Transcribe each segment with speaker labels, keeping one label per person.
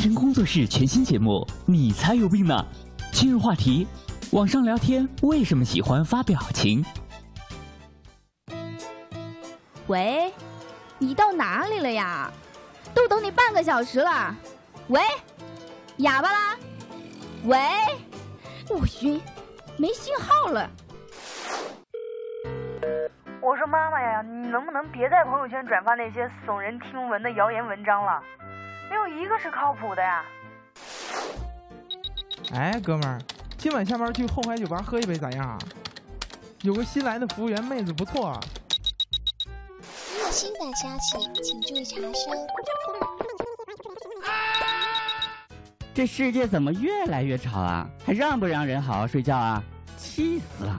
Speaker 1: 晨工作室全新节目，你才有病呢！今日话题：网上聊天为什么喜欢发表情？
Speaker 2: 喂，你到哪里了呀？都等你半个小时了。喂，哑巴啦？喂，我晕，没信号了。
Speaker 3: 我说妈妈呀，你能不能别在朋友圈转发那些耸人听闻的谣言文章了？没有一个是靠谱的呀！
Speaker 4: 哎，哥们儿，今晚下班去后海酒吧喝一杯咋样啊？有个新来的服务员妹子不错。
Speaker 5: 有新的消息请注意查收。
Speaker 6: 这世界怎么越来越吵啊？还让不让人好好睡觉啊？气死了！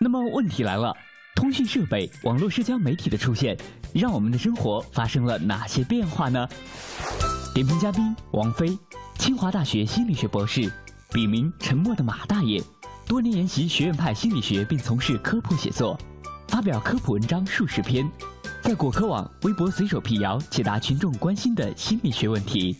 Speaker 1: 那么问题来了，通讯设备、网络社交媒体的出现。让我们的生活发生了哪些变化呢？点评嘉宾王菲，清华大学心理学博士，笔名沉默的马大爷，多年研习学院派心理学，并从事科普写作，发表科普文章数十篇，在果壳网、微博随手辟谣，解答群众关心的心理学问题。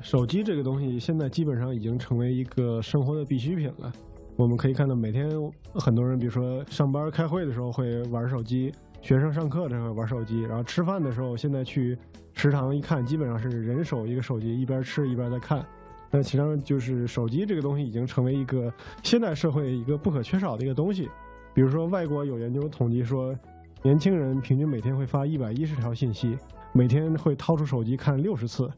Speaker 7: 手机这个东西，现在基本上已经成为一个生活的必需品了。我们可以看到，每天很多人，比如说上班开会的时候会玩手机，学生上课的时候玩手机，然后吃饭的时候，现在去食堂一看，基本上是人手一个手机，一边吃一边在看。那其实上就是手机这个东西已经成为一个现代社会一个不可缺少的一个东西。比如说，外国有研究统计说，年轻人平均每天会发一百一十条信息，每天会掏出手机看六十次。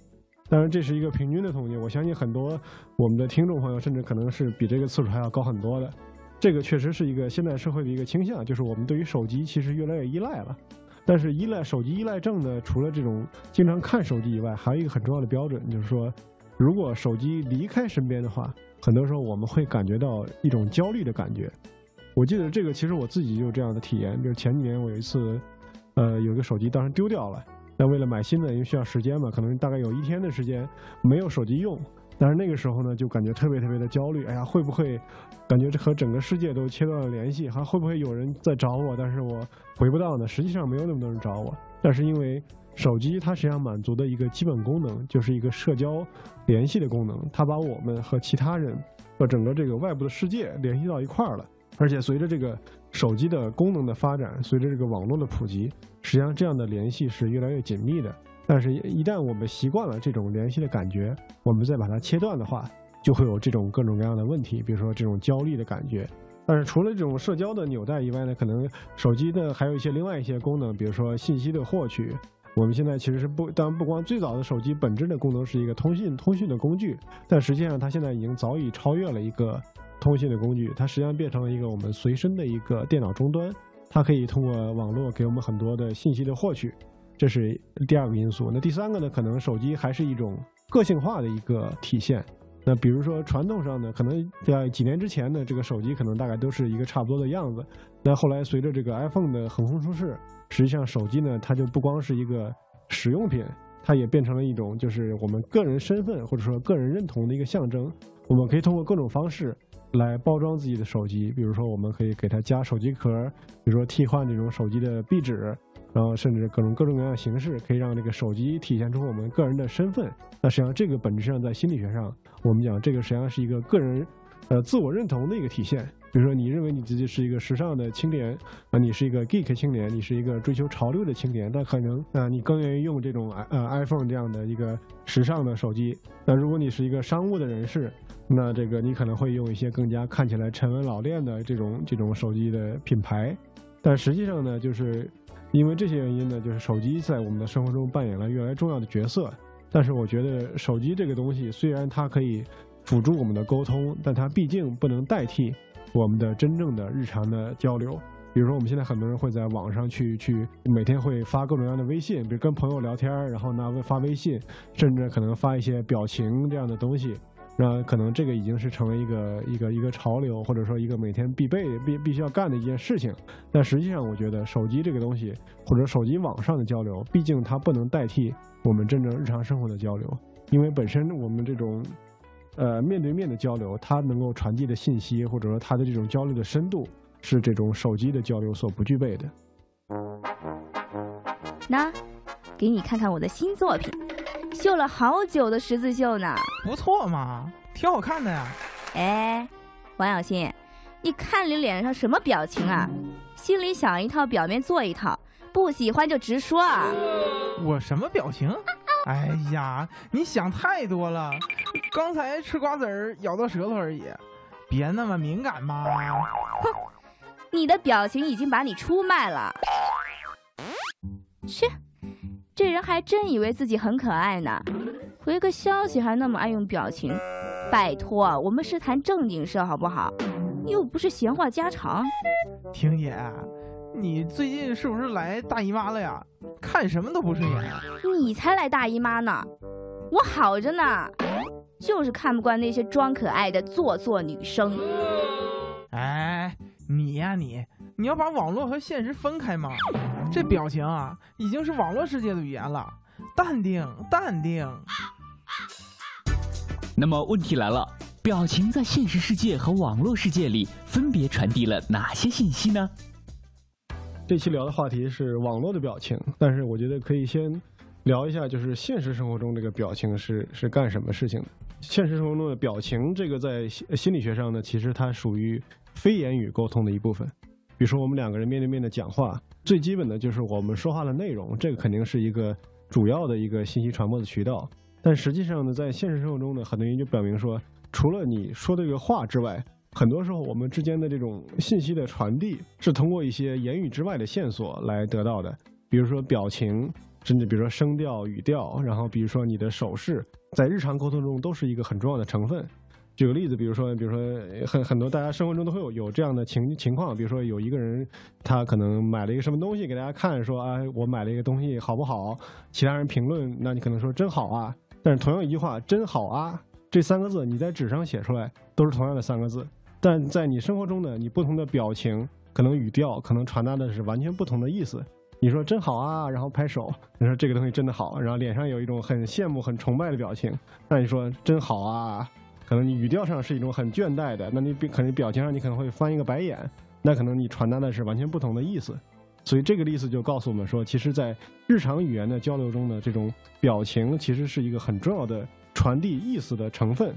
Speaker 7: 当然，这是一个平均的统计。我相信很多我们的听众朋友，甚至可能是比这个次数还要高很多的。这个确实是一个现代社会的一个倾向，就是我们对于手机其实越来越依赖了。但是，依赖手机依赖症呢，除了这种经常看手机以外，还有一个很重要的标准，就是说，如果手机离开身边的话，很多时候我们会感觉到一种焦虑的感觉。我记得这个，其实我自己就有这样的体验，就是前几年我有一次，呃，有一个手机当时丢掉了。那为了买新的，因为需要时间嘛，可能大概有一天的时间没有手机用。但是那个时候呢，就感觉特别特别的焦虑。哎呀，会不会感觉这和整个世界都切断了联系？还会不会有人在找我，但是我回不到呢？实际上没有那么多人找我。但是因为手机它实际上满足的一个基本功能，就是一个社交联系的功能，它把我们和其他人和整个这个外部的世界联系到一块儿了。而且随着这个手机的功能的发展，随着这个网络的普及，实际上这样的联系是越来越紧密的。但是，一旦我们习惯了这种联系的感觉，我们再把它切断的话，就会有这种各种各样的问题，比如说这种焦虑的感觉。但是，除了这种社交的纽带以外呢，可能手机的还有一些另外一些功能，比如说信息的获取。我们现在其实是不，当然不光最早的手机本质的功能是一个通信通讯的工具，但实际上它现在已经早已超越了一个。通信的工具，它实际上变成了一个我们随身的一个电脑终端，它可以通过网络给我们很多的信息的获取，这是第二个因素。那第三个呢？可能手机还是一种个性化的一个体现。那比如说传统上呢，可能在几年之前呢，这个手机可能大概都是一个差不多的样子。那后来随着这个 iPhone 的横空出世，实际上手机呢，它就不光是一个使用品，它也变成了一种就是我们个人身份或者说个人认同的一个象征。我们可以通过各种方式。来包装自己的手机，比如说我们可以给它加手机壳，比如说替换这种手机的壁纸，然后甚至各种各种各样的形式，可以让这个手机体现出我们个人的身份。那实际上这个本质上在心理学上，我们讲这个实际上是一个个人，呃，自我认同的一个体现。比如说，你认为你自己是一个时尚的青年，啊，你是一个 geek 青年，你是一个追求潮流的青年，那可能啊，你更愿意用这种呃 iPhone 这样的一个时尚的手机。那如果你是一个商务的人士，那这个你可能会用一些更加看起来沉稳老练的这种这种手机的品牌。但实际上呢，就是因为这些原因呢，就是手机在我们的生活中扮演了越来越重要的角色。但是我觉得手机这个东西虽然它可以辅助我们的沟通，但它毕竟不能代替。我们的真正的日常的交流，比如说我们现在很多人会在网上去去每天会发各种各样的微信，比如跟朋友聊天，然后呢发微信，甚至可能发一些表情这样的东西，那可能这个已经是成为一个一个一个潮流，或者说一个每天必备必必须要干的一件事情。但实际上，我觉得手机这个东西，或者手机网上的交流，毕竟它不能代替我们真正日常生活的交流，因为本身我们这种。呃，面对面的交流，它能够传递的信息，或者说它的这种交流的深度，是这种手机的交流所不具备的。
Speaker 2: 那，给你看看我的新作品，绣了好久的十字绣呢。
Speaker 4: 不错嘛，挺好看的呀。
Speaker 2: 哎，王小新，你看你脸上什么表情啊？心里想一套，表面做一套，不喜欢就直说啊。
Speaker 4: 我什么表情？哎呀，你想太多了。刚才吃瓜子儿咬到舌头而已，别那么敏感嘛。
Speaker 2: 哼，你的表情已经把你出卖了。切，这人还真以为自己很可爱呢，回个消息还那么爱用表情。拜托，我们是谈正经事好不好？又不是闲话家常。
Speaker 4: 婷姐，你最近是不是来大姨妈了呀？看什么都不顺眼。
Speaker 2: 你才来大姨妈呢，我好着呢，就是看不惯那些装可爱的做作女生。
Speaker 4: 哎，你呀你，你要把网络和现实分开吗？这表情啊，已经是网络世界的语言了。淡定，淡定。
Speaker 1: 那么问题来了，表情在现实世界和网络世界里分别传递了哪些信息呢？
Speaker 7: 这期聊的话题是网络的表情，但是我觉得可以先聊一下，就是现实生活中这个表情是是干什么事情的。现实生活中的表情，这个在心理学上呢，其实它属于非言语沟通的一部分。比如说我们两个人面对面的讲话，最基本的就是我们说话的内容，这个肯定是一个主要的一个信息传播的渠道。但实际上呢，在现实生活中呢，很多研究表明说，除了你说这个话之外，很多时候我们之间的这种信息的传递是通过一些言语之外的线索来得到的，比如说表情，甚至比如说声调、语调，然后比如说你的手势，在日常沟通中都是一个很重要的成分。举个例子，比如说，比如说很很多大家生活中都会有有这样的情情况，比如说有一个人他可能买了一个什么东西给大家看，说啊我买了一个东西好不好？其他人评论，那你可能说真好啊。但是同样一句话“真好啊”这三个字，你在纸上写出来都是同样的三个字，但在你生活中呢，你不同的表情、可能语调、可能传达的是完全不同的意思。你说“真好啊”，然后拍手，你说这个东西真的好，然后脸上有一种很羡慕、很崇拜的表情。那你说“真好啊”，可能你语调上是一种很倦怠的，那你可能表情上你可能会翻一个白眼，那可能你传达的是完全不同的意思。所以这个例子就告诉我们说，其实，在日常语言的交流中呢，这种表情其实是一个很重要的传递意思的成分，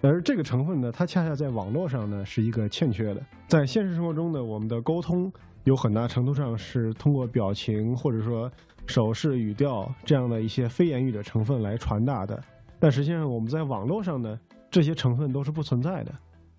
Speaker 7: 而这个成分呢，它恰恰在网络上呢是一个欠缺的。在现实生活中呢，我们的沟通有很大程度上是通过表情或者说手势、语调这样的一些非言语的成分来传达的，但实际上我们在网络上呢，这些成分都是不存在的。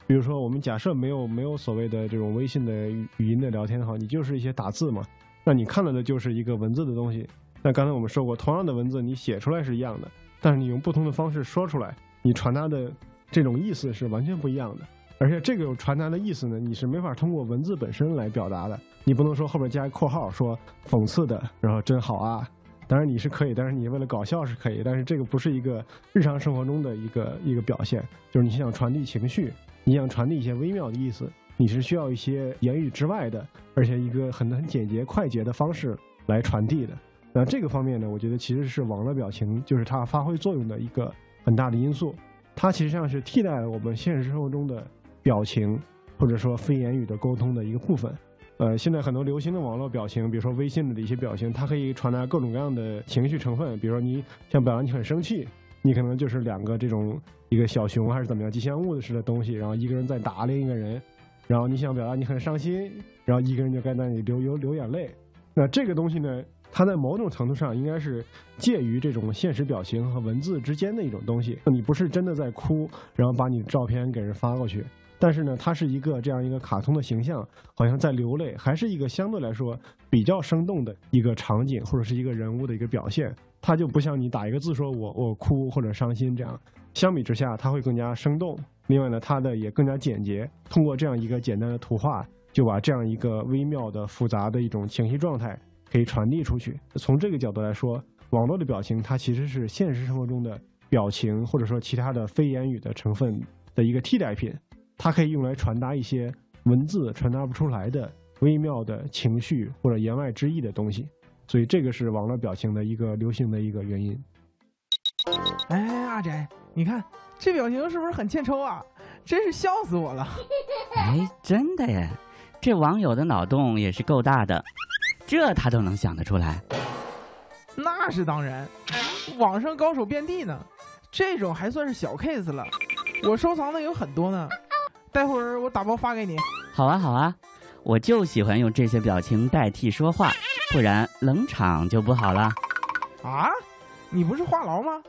Speaker 7: 比如说，我们假设没有没有所谓的这种微信的语音的聊天哈，你就是一些打字嘛，那你看到的就是一个文字的东西。那刚才我们说过，同样的文字你写出来是一样的，但是你用不同的方式说出来，你传达的这种意思是完全不一样的。而且这个传达的意思呢，你是没法通过文字本身来表达的。你不能说后边加一括号说讽刺的，然后真好啊。当然你是可以，但是你为了搞笑是可以，但是这个不是一个日常生活中的一个一个表现，就是你想传递情绪。你想传递一些微妙的意思，你是需要一些言语之外的，而且一个很很简洁快捷的方式来传递的。那这个方面呢，我觉得其实是网络表情就是它发挥作用的一个很大的因素。它其实上是替代了我们现实生活中的表情或者说非言语的沟通的一个部分。呃，现在很多流行的网络表情，比如说微信的一些表情，它可以传达各种各样的情绪成分。比如说你想表达你很生气。你可能就是两个这种一个小熊还是怎么样吉祥物似的东西，然后一个人在打另一个人，然后你想表达你很伤心，然后一个人就在那里流流流眼泪。那这个东西呢，它在某种程度上应该是介于这种现实表情和文字之间的一种东西。你不是真的在哭，然后把你的照片给人发过去，但是呢，它是一个这样一个卡通的形象，好像在流泪，还是一个相对来说比较生动的一个场景或者是一个人物的一个表现。它就不像你打一个字说我我哭或者伤心这样，相比之下它会更加生动。另外呢，它的也更加简洁，通过这样一个简单的图画，就把这样一个微妙的复杂的一种情绪状态可以传递出去。从这个角度来说，网络的表情它其实是现实生活中的表情或者说其他的非言语的成分的一个替代品，它可以用来传达一些文字传达不出来的微妙的情绪或者言外之意的东西。所以这个是网络表情的一个流行的一个原因。
Speaker 4: 哎，阿宅，你看这表情是不是很欠抽啊？真是笑死我了！
Speaker 6: 哎，真的耶，这网友的脑洞也是够大的，这他都能想得出来。
Speaker 4: 那是当然，网上高手遍地呢，这种还算是小 case 了。我收藏的有很多呢，待会儿我打包发给你。
Speaker 6: 好啊，好啊，我就喜欢用这些表情代替说话，不然冷场就不好了。
Speaker 4: 啊，你不是话痨吗？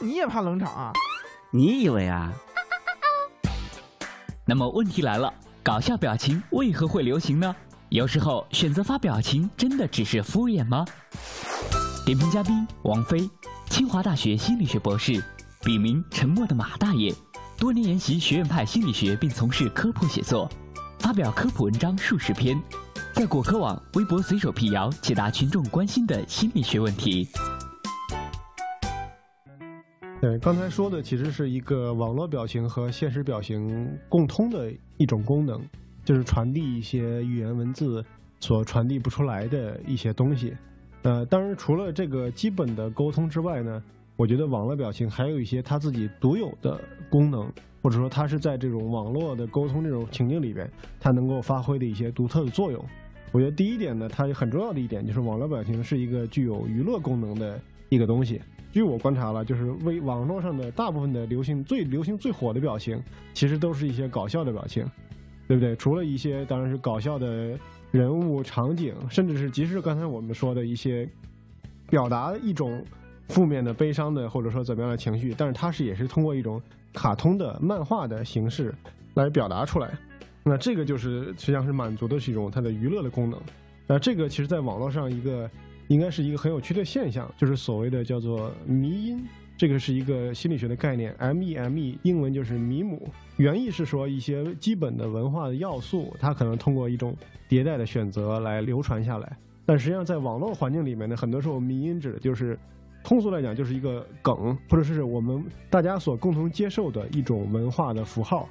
Speaker 4: 你也怕冷场啊？
Speaker 6: 你以为啊？
Speaker 1: 那么问题来了，搞笑表情为何会流行呢？有时候选择发表情真的只是敷衍吗？点评嘉宾王菲，清华大学心理学博士，笔名沉默的马大爷，多年研习学院派心理学并从事科普写作，发表科普文章数十篇，在果壳网、微博随手辟谣，解答群众关心的心理学问题。
Speaker 7: 对，刚才说的其实是一个网络表情和现实表情共通的一种功能，就是传递一些语言文字所传递不出来的一些东西。呃，当然除了这个基本的沟通之外呢，我觉得网络表情还有一些它自己独有的功能，或者说它是在这种网络的沟通这种情境里边，它能够发挥的一些独特的作用。我觉得第一点呢，它很重要的一点就是网络表情是一个具有娱乐功能的一个东西。据我观察了，就是微网络上的大部分的流行最流行最火的表情，其实都是一些搞笑的表情，对不对？除了一些当然是搞笑的人物场景，甚至是即使刚才我们说的一些表达一种负面的悲伤的或者说怎么样的情绪，但是它是也是通过一种卡通的漫画的形式来表达出来。那这个就是实际上是满足的是一种它的娱乐的功能。那这个其实在网络上一个。应该是一个很有趣的现象，就是所谓的叫做迷音，这个是一个心理学的概念，M E M E，英文就是米姆，原意是说一些基本的文化的要素，它可能通过一种迭代的选择来流传下来。但实际上，在网络环境里面呢，很多时候迷音指的就是，通俗来讲就是一个梗，或者是我们大家所共同接受的一种文化的符号。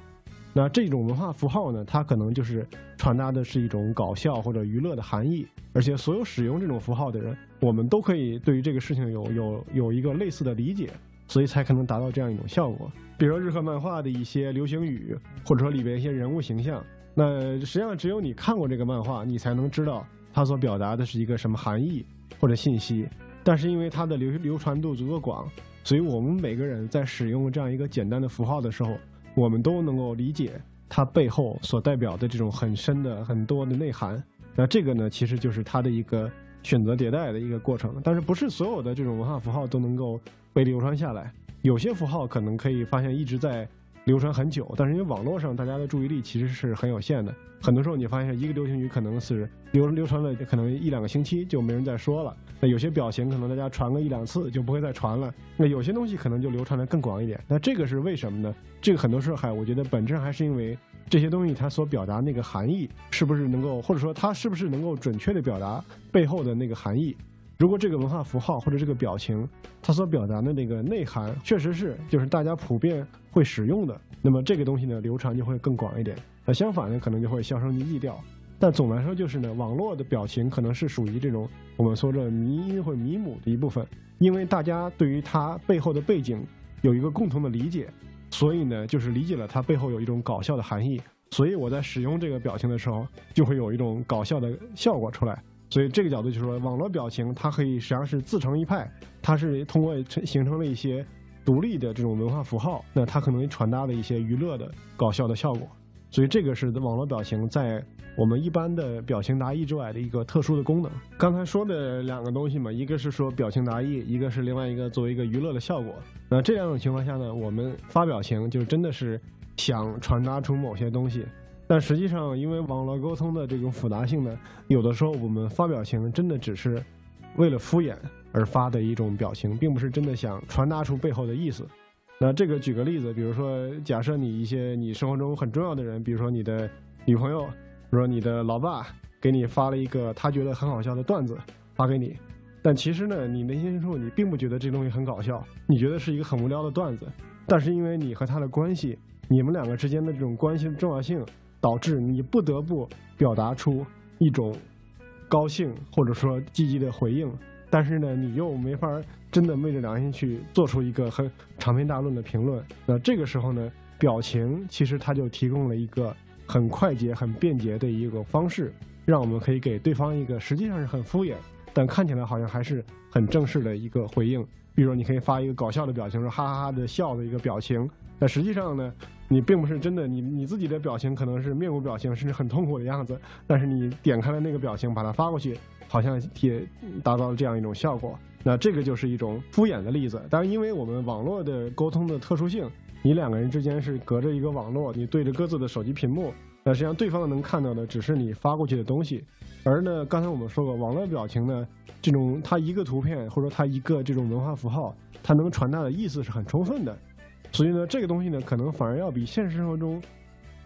Speaker 7: 那这种文化符号呢，它可能就是传达的是一种搞笑或者娱乐的含义，而且所有使用这种符号的人，我们都可以对于这个事情有有有一个类似的理解，所以才可能达到这样一种效果。比如说日和漫画的一些流行语，或者说里边一些人物形象，那实际上只有你看过这个漫画，你才能知道它所表达的是一个什么含义或者信息。但是因为它的流流传度足够广，所以我们每个人在使用这样一个简单的符号的时候。我们都能够理解它背后所代表的这种很深的很多的内涵。那这个呢，其实就是它的一个选择迭代的一个过程。但是不是所有的这种文化符号都能够被流传下来？有些符号可能可以发现一直在。流传很久，但是因为网络上大家的注意力其实是很有限的，很多时候你发现一个流行语可能是流流传了可能一两个星期就没人再说了。那有些表情可能大家传个一两次就不会再传了。那有些东西可能就流传的更广一点。那这个是为什么呢？这个很多时候还我觉得本质上还是因为这些东西它所表达那个含义是不是能够，或者说它是不是能够准确的表达背后的那个含义。如果这个文化符号或者这个表情，它所表达的那个内涵确实是就是大家普遍会使用的，那么这个东西呢流传就会更广一点。那相反呢，可能就会销声匿迹掉。但总来说，就是呢，网络的表情可能是属于这种我们说的迷音或迷母的一部分，因为大家对于它背后的背景有一个共同的理解，所以呢，就是理解了它背后有一种搞笑的含义，所以我在使用这个表情的时候，就会有一种搞笑的效果出来。所以这个角度就是说，网络表情它可以实际上是自成一派，它是通过成形成了一些独立的这种文化符号，那它可能传达了一些娱乐的搞笑的效果。所以这个是网络表情在我们一般的表情达意之外的一个特殊的功能。刚才说的两个东西嘛，一个是说表情达意，一个是另外一个作为一个娱乐的效果。那这两种情况下呢，我们发表情就真的是想传达出某些东西。但实际上，因为网络沟通的这种复杂性呢，有的时候我们发表情真的只是为了敷衍而发的一种表情，并不是真的想传达出背后的意思。那这个举个例子，比如说，假设你一些你生活中很重要的人，比如说你的女朋友，比如说你的老爸，给你发了一个他觉得很好笑的段子发给你，但其实呢，你内心深处你并不觉得这东西很搞笑，你觉得是一个很无聊的段子。但是因为你和他的关系，你们两个之间的这种关系的重要性。导致你不得不表达出一种高兴或者说积极的回应，但是呢，你又没法真的昧着良心去做出一个很长篇大论的评论。那这个时候呢，表情其实它就提供了一个很快捷、很便捷的一个方式，让我们可以给对方一个实际上是很敷衍，但看起来好像还是很正式的一个回应。比如说，你可以发一个搞笑的表情，说哈哈哈的笑的一个表情。那实际上呢，你并不是真的，你你自己的表情可能是面无表情，甚至很痛苦的样子。但是你点开了那个表情，把它发过去，好像也达到了这样一种效果。那这个就是一种敷衍的例子。当然，因为我们网络的沟通的特殊性，你两个人之间是隔着一个网络，你对着各自的手机屏幕，那实际上对方能看到的只是你发过去的东西。而呢，刚才我们说过，网络表情呢，这种它一个图片或者它一个这种文化符号，它能传达的意思是很充分的。所以呢，这个东西呢，可能反而要比现实生活中，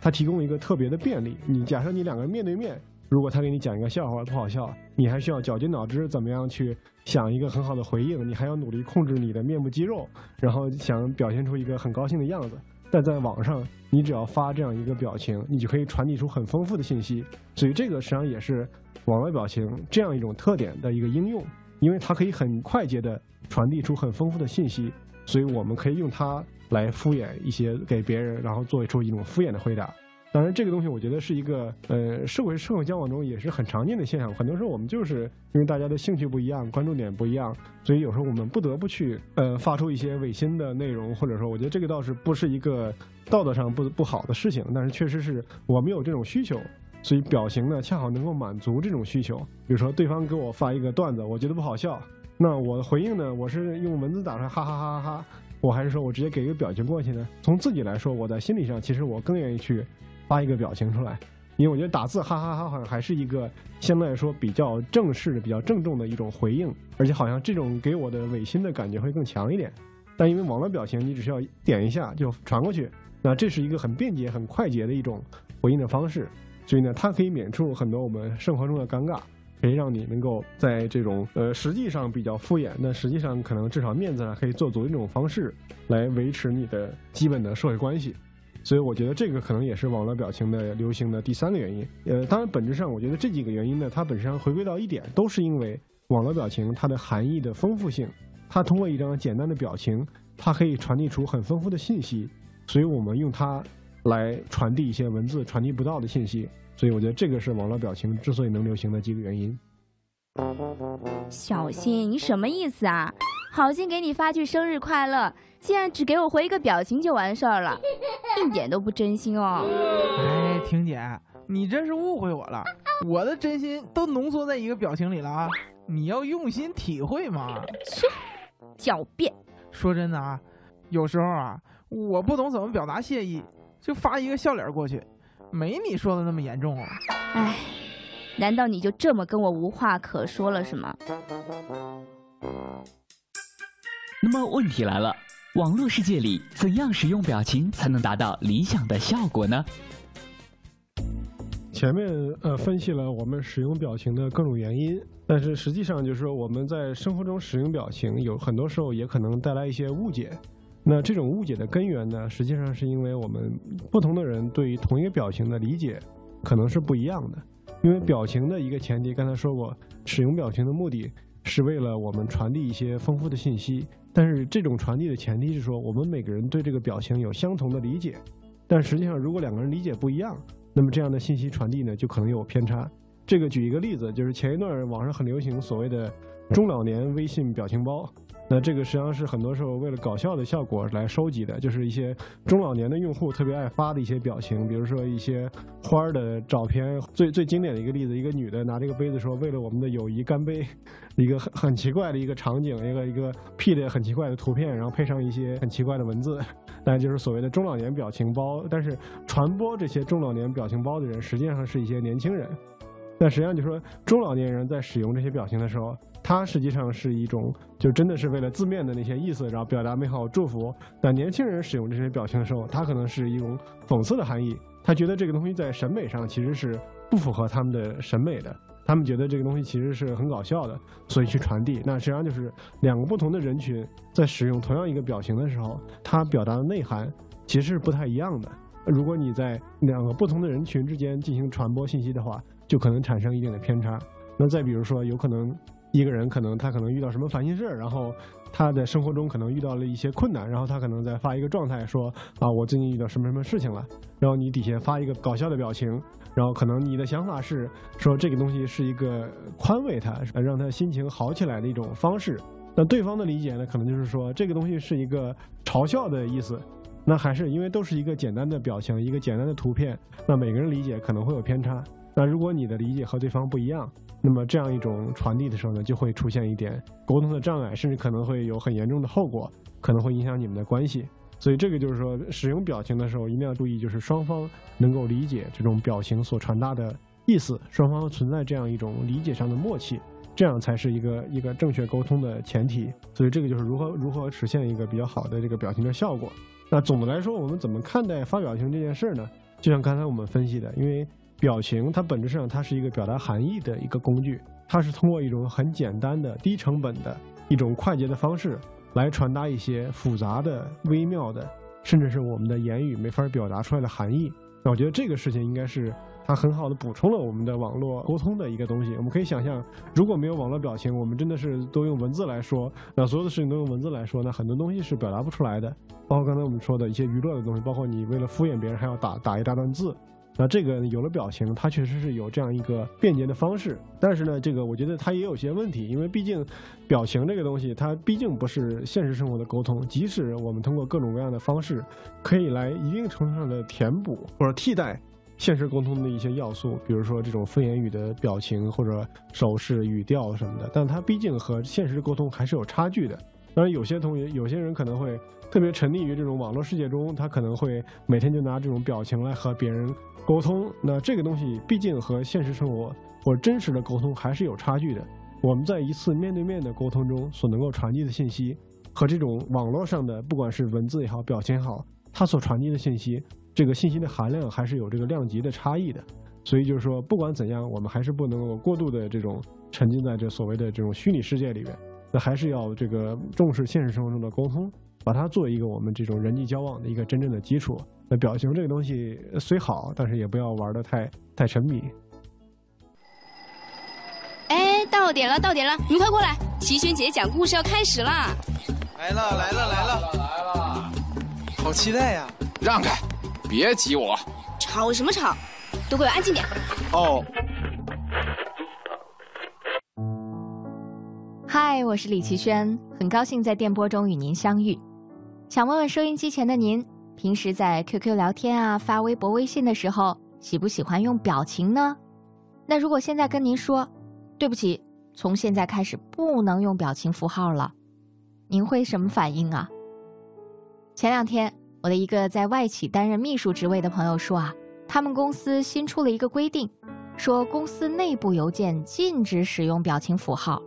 Speaker 7: 它提供一个特别的便利。你假设你两个人面对面，如果他给你讲一个笑话不好笑，你还需要绞尽脑汁怎么样去想一个很好的回应，你还要努力控制你的面部肌肉，然后想表现出一个很高兴的样子。但在网上，你只要发这样一个表情，你就可以传递出很丰富的信息。所以这个实际上也是网络表情这样一种特点的一个应用，因为它可以很快捷的传递出很丰富的信息，所以我们可以用它来敷衍一些给别人，然后做出一种敷衍的回答。当然，这个东西我觉得是一个呃，社会社会交往中也是很常见的现象。很多时候我们就是因为大家的兴趣不一样，关注点不一样，所以有时候我们不得不去呃发出一些违心的内容，或者说，我觉得这个倒是不是一个道德上不不好的事情，但是确实是我们有这种需求，所以表情呢恰好能够满足这种需求。比如说，对方给我发一个段子，我觉得不好笑，那我的回应呢，我是用文字打出来哈哈哈哈哈，我还是说我直接给一个表情过去呢？从自己来说，我在心理上其实我更愿意去。发一个表情出来，因为我觉得打字哈哈哈好像还是一个相对来说比较正式的、比较郑重的一种回应，而且好像这种给我的违心的感觉会更强一点。但因为网络表情，你只需要点一下就传过去，那这是一个很便捷、很快捷的一种回应的方式，所以呢，它可以免除很多我们生活中的尴尬，可以让你能够在这种呃实际上比较敷衍，但实际上可能至少面子上可以做足的这种方式来维持你的基本的社会关系。所以我觉得这个可能也是网络表情的流行的第三个原因。呃，当然本质上我觉得这几个原因呢，它本身回归到一点，都是因为网络表情它的含义的丰富性，它通过一张简单的表情，它可以传递出很丰富的信息，所以我们用它来传递一些文字传递不到的信息。所以我觉得这个是网络表情之所以能流行的几个原因。
Speaker 2: 小新，你什么意思啊？好心给你发句生日快乐，竟然只给我回一个表情就完事儿了，一点都不真心哦！
Speaker 4: 哎，婷姐，你真是误会我了，我的真心都浓缩在一个表情里了啊！你要用心体会嘛。
Speaker 2: 切，狡辩！
Speaker 4: 说真的啊，有时候啊，我不懂怎么表达谢意，就发一个笑脸过去，没你说的那么严重啊。
Speaker 2: 哎，难道你就这么跟我无话可说了是吗？
Speaker 1: 那么问题来了，网络世界里怎样使用表情才能达到理想的效果呢？
Speaker 7: 前面呃分析了我们使用表情的各种原因，但是实际上就是说我们在生活中使用表情，有很多时候也可能带来一些误解。那这种误解的根源呢，实际上是因为我们不同的人对于同一个表情的理解可能是不一样的。因为表情的一个前提，刚才说过，使用表情的目的是为了我们传递一些丰富的信息。但是这种传递的前提是说，我们每个人对这个表情有相同的理解。但实际上，如果两个人理解不一样，那么这样的信息传递呢，就可能有偏差。这个举一个例子，就是前一段网上很流行所谓的中老年微信表情包。那这个实际上是很多时候为了搞笑的效果来收集的，就是一些中老年的用户特别爱发的一些表情，比如说一些花儿的照片。最最经典的一个例子，一个女的拿这个杯子说：“为了我们的友谊干杯。”一个很很奇怪的一个场景，一个一个 P 的很奇怪的图片，然后配上一些很奇怪的文字，那就是所谓的中老年表情包。但是传播这些中老年表情包的人，实际上是一些年轻人。那实际上就说中老年人在使用这些表情的时候。它实际上是一种，就真的是为了字面的那些意思，然后表达美好祝福。那年轻人使用这些表情的时候，他可能是一种讽刺的含义。他觉得这个东西在审美上其实是不符合他们的审美的，他们觉得这个东西其实是很搞笑的，所以去传递。那实际上就是两个不同的人群在使用同样一个表情的时候，它表达的内涵其实是不太一样的。如果你在两个不同的人群之间进行传播信息的话，就可能产生一定的偏差。那再比如说，有可能。一个人可能他可能遇到什么烦心事儿，然后他的生活中可能遇到了一些困难，然后他可能在发一个状态说啊，我最近遇到什么什么事情了，然后你底下发一个搞笑的表情，然后可能你的想法是说这个东西是一个宽慰他，让他心情好起来的一种方式。那对方的理解呢，可能就是说这个东西是一个嘲笑的意思。那还是因为都是一个简单的表情，一个简单的图片，那每个人理解可能会有偏差。那如果你的理解和对方不一样，那么这样一种传递的时候呢，就会出现一点沟通的障碍，甚至可能会有很严重的后果，可能会影响你们的关系。所以这个就是说，使用表情的时候一定要注意，就是双方能够理解这种表情所传达的意思，双方存在这样一种理解上的默契，这样才是一个一个正确沟通的前提。所以这个就是如何如何实现一个比较好的这个表情的效果。那总的来说，我们怎么看待发表情这件事儿呢？就像刚才我们分析的，因为表情它本质上它是一个表达含义的一个工具，它是通过一种很简单的、低成本的一种快捷的方式来传达一些复杂的、微妙的，甚至是我们的言语没法表达出来的含义。那我觉得这个事情应该是它很好的补充了我们的网络沟通的一个东西。我们可以想象，如果没有网络表情，我们真的是都用文字来说，那所有的事情都用文字来说，那很多东西是表达不出来的。包括刚才我们说的一些娱乐的东西，包括你为了敷衍别人还要打打一大段字，那这个有了表情，它确实是有这样一个便捷的方式。但是呢，这个我觉得它也有些问题，因为毕竟表情这个东西，它毕竟不是现实生活的沟通。即使我们通过各种各样的方式，可以来一定程度上的填补或者替代现实沟通的一些要素，比如说这种非言语的表情或者手势、语调什么的，但它毕竟和现实沟通还是有差距的。当然，有些同学、有些人可能会特别沉溺于这种网络世界中，他可能会每天就拿这种表情来和别人沟通。那这个东西毕竟和现实生活或者真实的沟通还是有差距的。我们在一次面对面的沟通中所能够传递的信息，和这种网络上的不管是文字也好、表情也好，它所传递的信息，这个信息的含量还是有这个量级的差异的。所以就是说，不管怎样，我们还是不能够过度的这种沉浸在这所谓的这种虚拟世界里边。那还是要这个重视现实生活中的沟通，把它作为一个我们这种人际交往的一个真正的基础。那表情这个东西虽好，但是也不要玩的太太沉迷。
Speaker 8: 哎，到点了，到点了，你们快过来！齐轩姐讲故事要开始啦！
Speaker 9: 来了，来了，来了，来了！好期待呀！
Speaker 10: 让开，别挤我！
Speaker 8: 吵什么吵？都给我安静点！
Speaker 9: 哦。
Speaker 11: 嗨，我是李奇轩，很高兴在电波中与您相遇。想问问收音机前的您，平时在 QQ 聊天啊、发微博、微信的时候，喜不喜欢用表情呢？那如果现在跟您说，对不起，从现在开始不能用表情符号了，您会什么反应啊？前两天，我的一个在外企担任秘书职位的朋友说啊，他们公司新出了一个规定，说公司内部邮件禁止使用表情符号。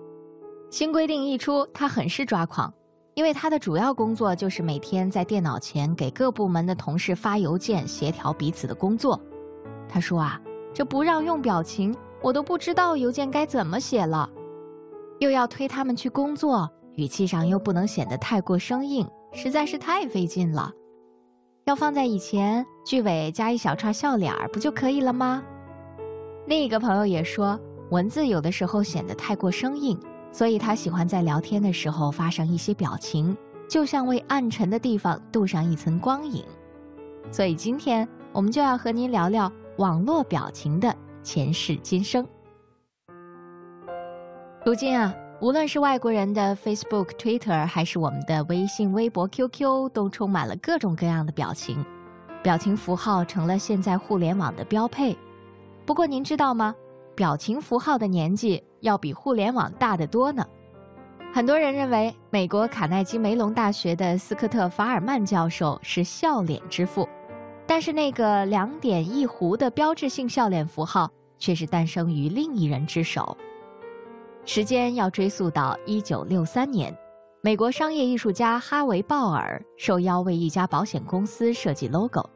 Speaker 11: 新规定一出，他很是抓狂，因为他的主要工作就是每天在电脑前给各部门的同事发邮件，协调彼此的工作。他说啊，这不让用表情，我都不知道邮件该怎么写了。又要推他们去工作，语气上又不能显得太过生硬，实在是太费劲了。要放在以前，句尾加一小串笑脸儿不就可以了吗？另一个朋友也说，文字有的时候显得太过生硬。所以他喜欢在聊天的时候发上一些表情，就像为暗沉的地方镀上一层光影。所以今天我们就要和您聊聊网络表情的前世今生。如今啊，无论是外国人的 Facebook、Twitter，还是我们的微信、微博、QQ，都充满了各种各样的表情，表情符号成了现在互联网的标配。不过您知道吗？表情符号的年纪要比互联网大得多呢。很多人认为，美国卡耐基梅隆大学的斯科特·法尔曼教授是笑脸之父，但是那个两点一弧的标志性笑脸符号却是诞生于另一人之手。时间要追溯到一九六三年，美国商业艺术家哈维·鲍尔受邀为一家保险公司设计 logo。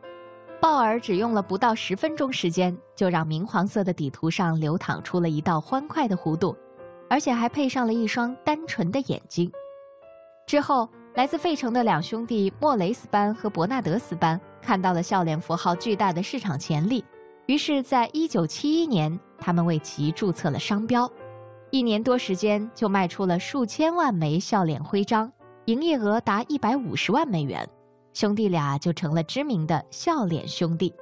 Speaker 11: 鲍尔只用了不到十分钟时间，就让明黄色的底图上流淌出了一道欢快的弧度，而且还配上了一双单纯的眼睛。之后，来自费城的两兄弟莫雷斯班和伯纳德斯班看到了笑脸符号巨大的市场潜力，于是，在一九七一年，他们为其注册了商标。一年多时间就卖出了数千万枚笑脸徽章，营业额达一百五十万美元，兄弟俩就成了知名的笑脸兄弟。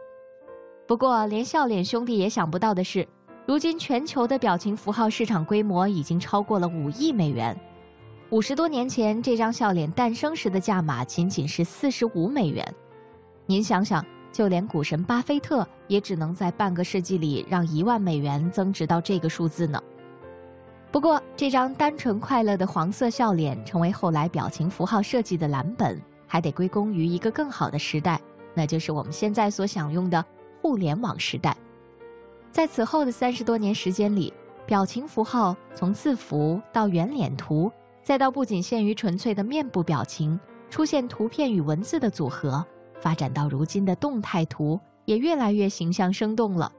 Speaker 11: 不过，连笑脸兄弟也想不到的是，如今全球的表情符号市场规模已经超过了五亿美元。五十多年前，这张笑脸诞生时的价码仅仅是四十五美元。您想想，就连股神巴菲特也只能在半个世纪里让一万美元增值到这个数字呢。不过，这张单纯快乐的黄色笑脸成为后来表情符号设计的蓝本，还得归功于一个更好的时代，那就是我们现在所享用的互联网时代。在此后的三十多年时间里，表情符号从字符到圆脸图，再到不仅限于纯粹的面部表情，出现图片与文字的组合，发展到如今的动态图，也越来越形象生动了。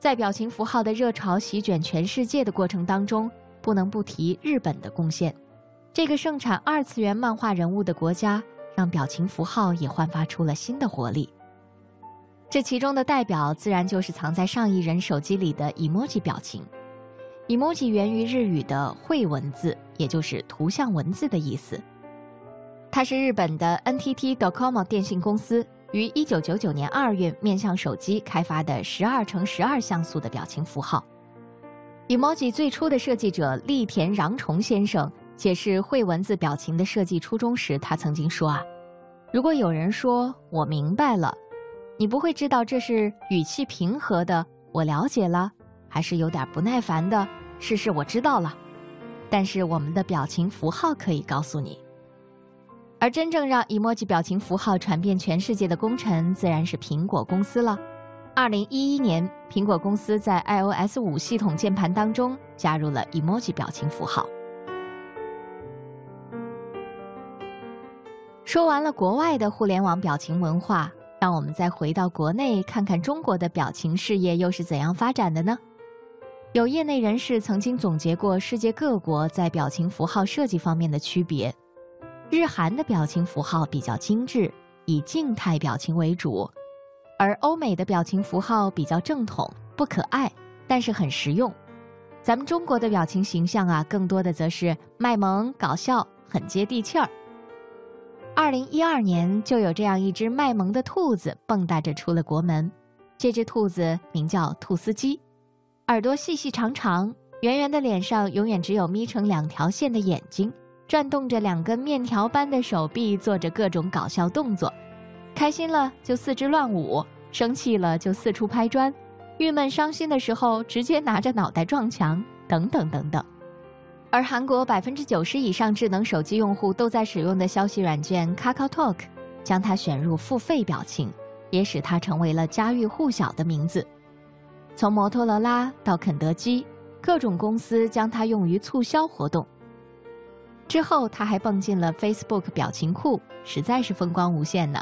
Speaker 11: 在表情符号的热潮席卷全世界的过程当中，不能不提日本的贡献。这个盛产二次元漫画人物的国家，让表情符号也焕发出了新的活力。这其中的代表自然就是藏在上亿人手机里的 emoji 表情。emoji 源于日语的绘文字，也就是图像文字的意思。它是日本的 NTT Docomo 电信公司于1999年2月面向手机开发的12乘12像素的表情符号。emoji 最初的设计者立田穰重先生解释会文字表情的设计初衷时，他曾经说：“啊，如果有人说我明白了。”你不会知道这是语气平和的“我了解了”，还是有点不耐烦的“是是，我知道了”。但是我们的表情符号可以告诉你。而真正让 emoji 表情符号传遍全世界的功臣，自然是苹果公司了。二零一一年，苹果公司在 iOS 五系统键盘当中加入了 emoji 表情符号。说完了国外的互联网表情文化。让我们再回到国内，看看中国的表情事业又是怎样发展的呢？有业内人士曾经总结过世界各国在表情符号设计方面的区别：日韩的表情符号比较精致，以静态表情为主；而欧美的表情符号比较正统，不可爱，但是很实用。咱们中国的表情形象啊，更多的则是卖萌搞笑，很接地气儿。二零一二年，就有这样一只卖萌的兔子蹦跶着出了国门。这只兔子名叫兔斯基，耳朵细细长长，圆圆的脸上永远只有眯成两条线的眼睛，转动着两根面条般的手臂，做着各种搞笑动作。开心了就四肢乱舞，生气了就四处拍砖，郁闷伤心的时候直接拿着脑袋撞墙，等等等等。而韩国百分之九十以上智能手机用户都在使用的消息软件 KakaoTalk，将它选入付费表情，也使它成为了家喻户晓的名字。从摩托罗拉到肯德基，各种公司将它用于促销活动。之后，它还蹦进了 Facebook 表情库，实在是风光无限呢。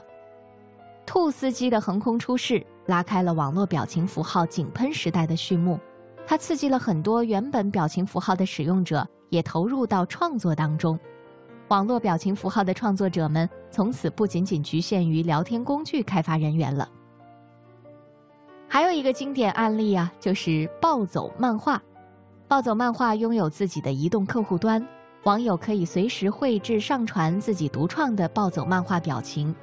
Speaker 11: 兔司机的横空出世，拉开了网络表情符号井喷时代的序幕。它刺激了很多原本表情符号的使用者。也投入到创作当中，网络表情符号的创作者们从此不仅仅局限于聊天工具开发人员了。还有一个经典案例啊，就是暴走漫画。暴走漫画拥有自己的移动客户端，网友可以随时绘制、上传自己独创的暴走漫画表情。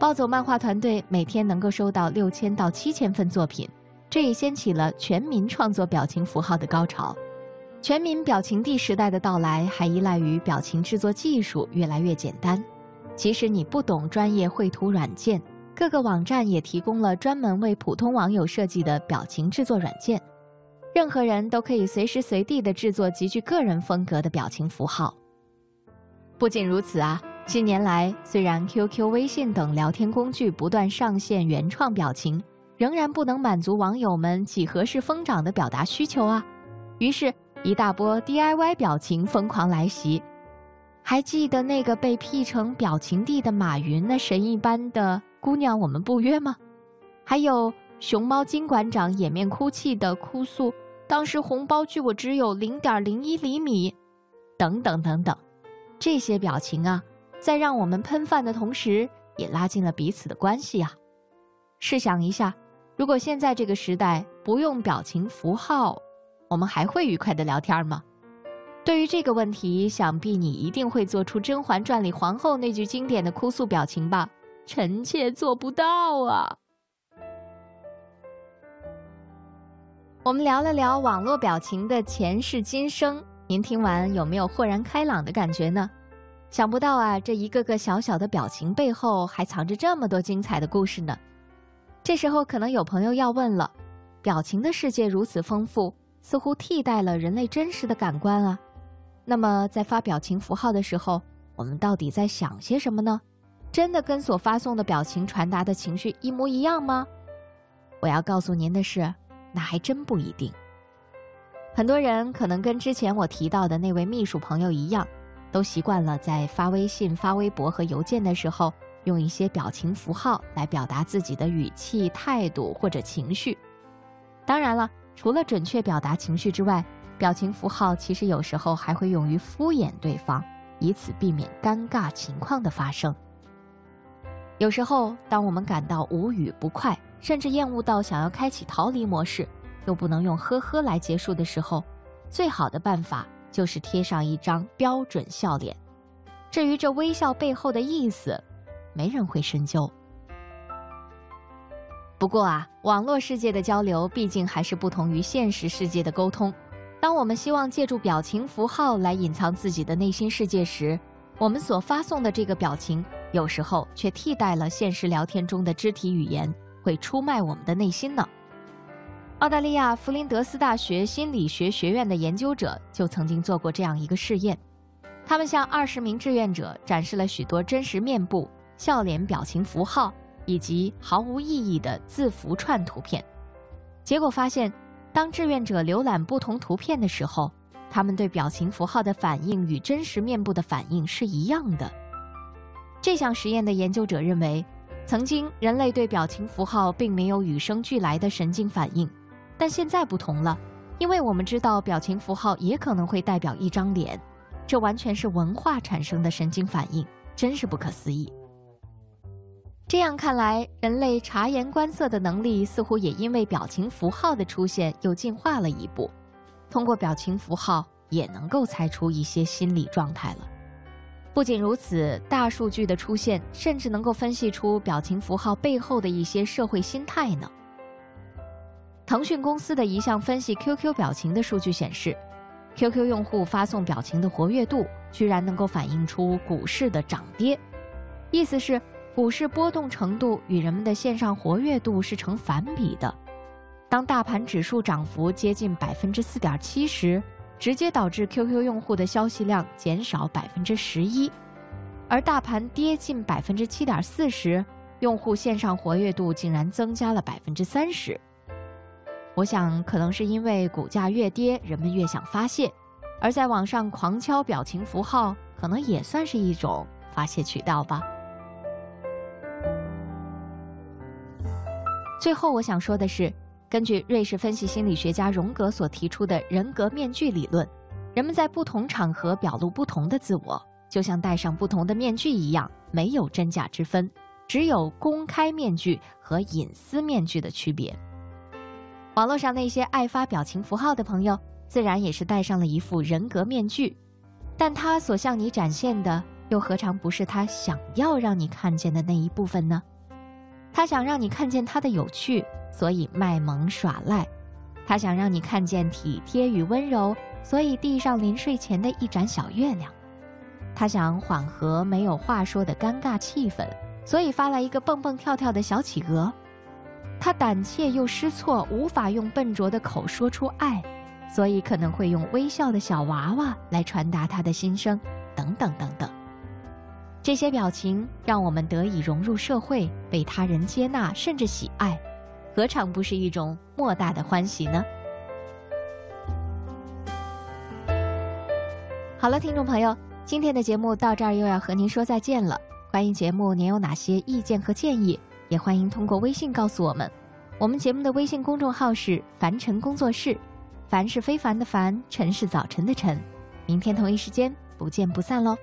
Speaker 11: 暴走漫画团队每天能够收到六千到七千份作品，这也掀起了全民创作表情符号的高潮。全民表情帝时代的到来，还依赖于表情制作技术越来越简单。即使你不懂专业绘图软件，各个网站也提供了专门为普通网友设计的表情制作软件。任何人都可以随时随地的制作极具个人风格的表情符号。不仅如此啊，近年来虽然 QQ、微信等聊天工具不断上线原创表情，仍然不能满足网友们几何式疯长的表达需求啊。于是。一大波 DIY 表情疯狂来袭，还记得那个被 P 成表情帝的马云那神一般的姑娘，我们不约吗？还有熊猫金馆长掩面哭泣的哭诉，当时红包距我只有零点零一厘米，等等等等，这些表情啊，在让我们喷饭的同时，也拉近了彼此的关系啊。试想一下，如果现在这个时代不用表情符号，我们还会愉快的聊天吗？对于这个问题，想必你一定会做出《甄嬛传》里皇后那句经典的哭诉表情吧？臣妾做不到啊。我们聊了聊网络表情的前世今生，您听完有没有豁然开朗的感觉呢？想不到啊，这一个个小小的表情背后还藏着这么多精彩的故事呢。这时候可能有朋友要问了：表情的世界如此丰富，似乎替代了人类真实的感官啊。那么在发表情符号的时候，我们到底在想些什么呢？真的跟所发送的表情传达的情绪一模一样吗？我要告诉您的是，那还真不一定。很多人可能跟之前我提到的那位秘书朋友一样。都习惯了在发微信、发微博和邮件的时候，用一些表情符号来表达自己的语气、态度或者情绪。当然了，除了准确表达情绪之外，表情符号其实有时候还会用于敷衍对方，以此避免尴尬情况的发生。有时候，当我们感到无语不快，甚至厌恶到想要开启逃离模式，又不能用呵呵来结束的时候，最好的办法。就是贴上一张标准笑脸，至于这微笑背后的意思，没人会深究。不过啊，网络世界的交流毕竟还是不同于现实世界的沟通。当我们希望借助表情符号来隐藏自己的内心世界时，我们所发送的这个表情，有时候却替代了现实聊天中的肢体语言，会出卖我们的内心呢。澳大利亚弗林德斯大学心理学学院的研究者就曾经做过这样一个试验，他们向二十名志愿者展示了许多真实面部、笑脸表情符号以及毫无意义的字符串图片。结果发现，当志愿者浏览不同图片的时候，他们对表情符号的反应与真实面部的反应是一样的。这项实验的研究者认为，曾经人类对表情符号并没有与生俱来的神经反应。但现在不同了，因为我们知道表情符号也可能会代表一张脸，这完全是文化产生的神经反应，真是不可思议。这样看来，人类察言观色的能力似乎也因为表情符号的出现又进化了一步，通过表情符号也能够猜出一些心理状态了。不仅如此，大数据的出现甚至能够分析出表情符号背后的一些社会心态呢。腾讯公司的一项分析 QQ 表情的数据显示，QQ 用户发送表情的活跃度居然能够反映出股市的涨跌，意思是股市波动程度与人们的线上活跃度是成反比的。当大盘指数涨幅接近百分之四点七时，直接导致 QQ 用户的消息量减少百分之十一；而大盘跌近百分之七点四时，用户线上活跃度竟然增加了百分之三十。我想，可能是因为股价越跌，人们越想发泄，而在网上狂敲表情符号，可能也算是一种发泄渠道吧。最后，我想说的是，根据瑞士分析心理学家荣格所提出的人格面具理论，人们在不同场合表露不同的自我，就像戴上不同的面具一样，没有真假之分，只有公开面具和隐私面具的区别。网络上那些爱发表情符号的朋友，自然也是戴上了一副人格面具，但他所向你展现的，又何尝不是他想要让你看见的那一部分呢？他想让你看见他的有趣，所以卖萌耍赖；他想让你看见体贴与温柔，所以递上临睡前的一盏小月亮；他想缓和没有话说的尴尬气氛，所以发来一个蹦蹦跳跳的小企鹅。他胆怯又失措，无法用笨拙的口说出爱，所以可能会用微笑的小娃娃来传达他的心声，等等等等。这些表情让我们得以融入社会，被他人接纳，甚至喜爱，何尝不是一种莫大的欢喜呢？好了，听众朋友，今天的节目到这儿又要和您说再见了。关于节目，您有哪些意见和建议？也欢迎通过微信告诉我们，我们节目的微信公众号是“凡尘工作室”，凡是非凡的凡，尘是早晨的晨。明天同一时间不见不散喽。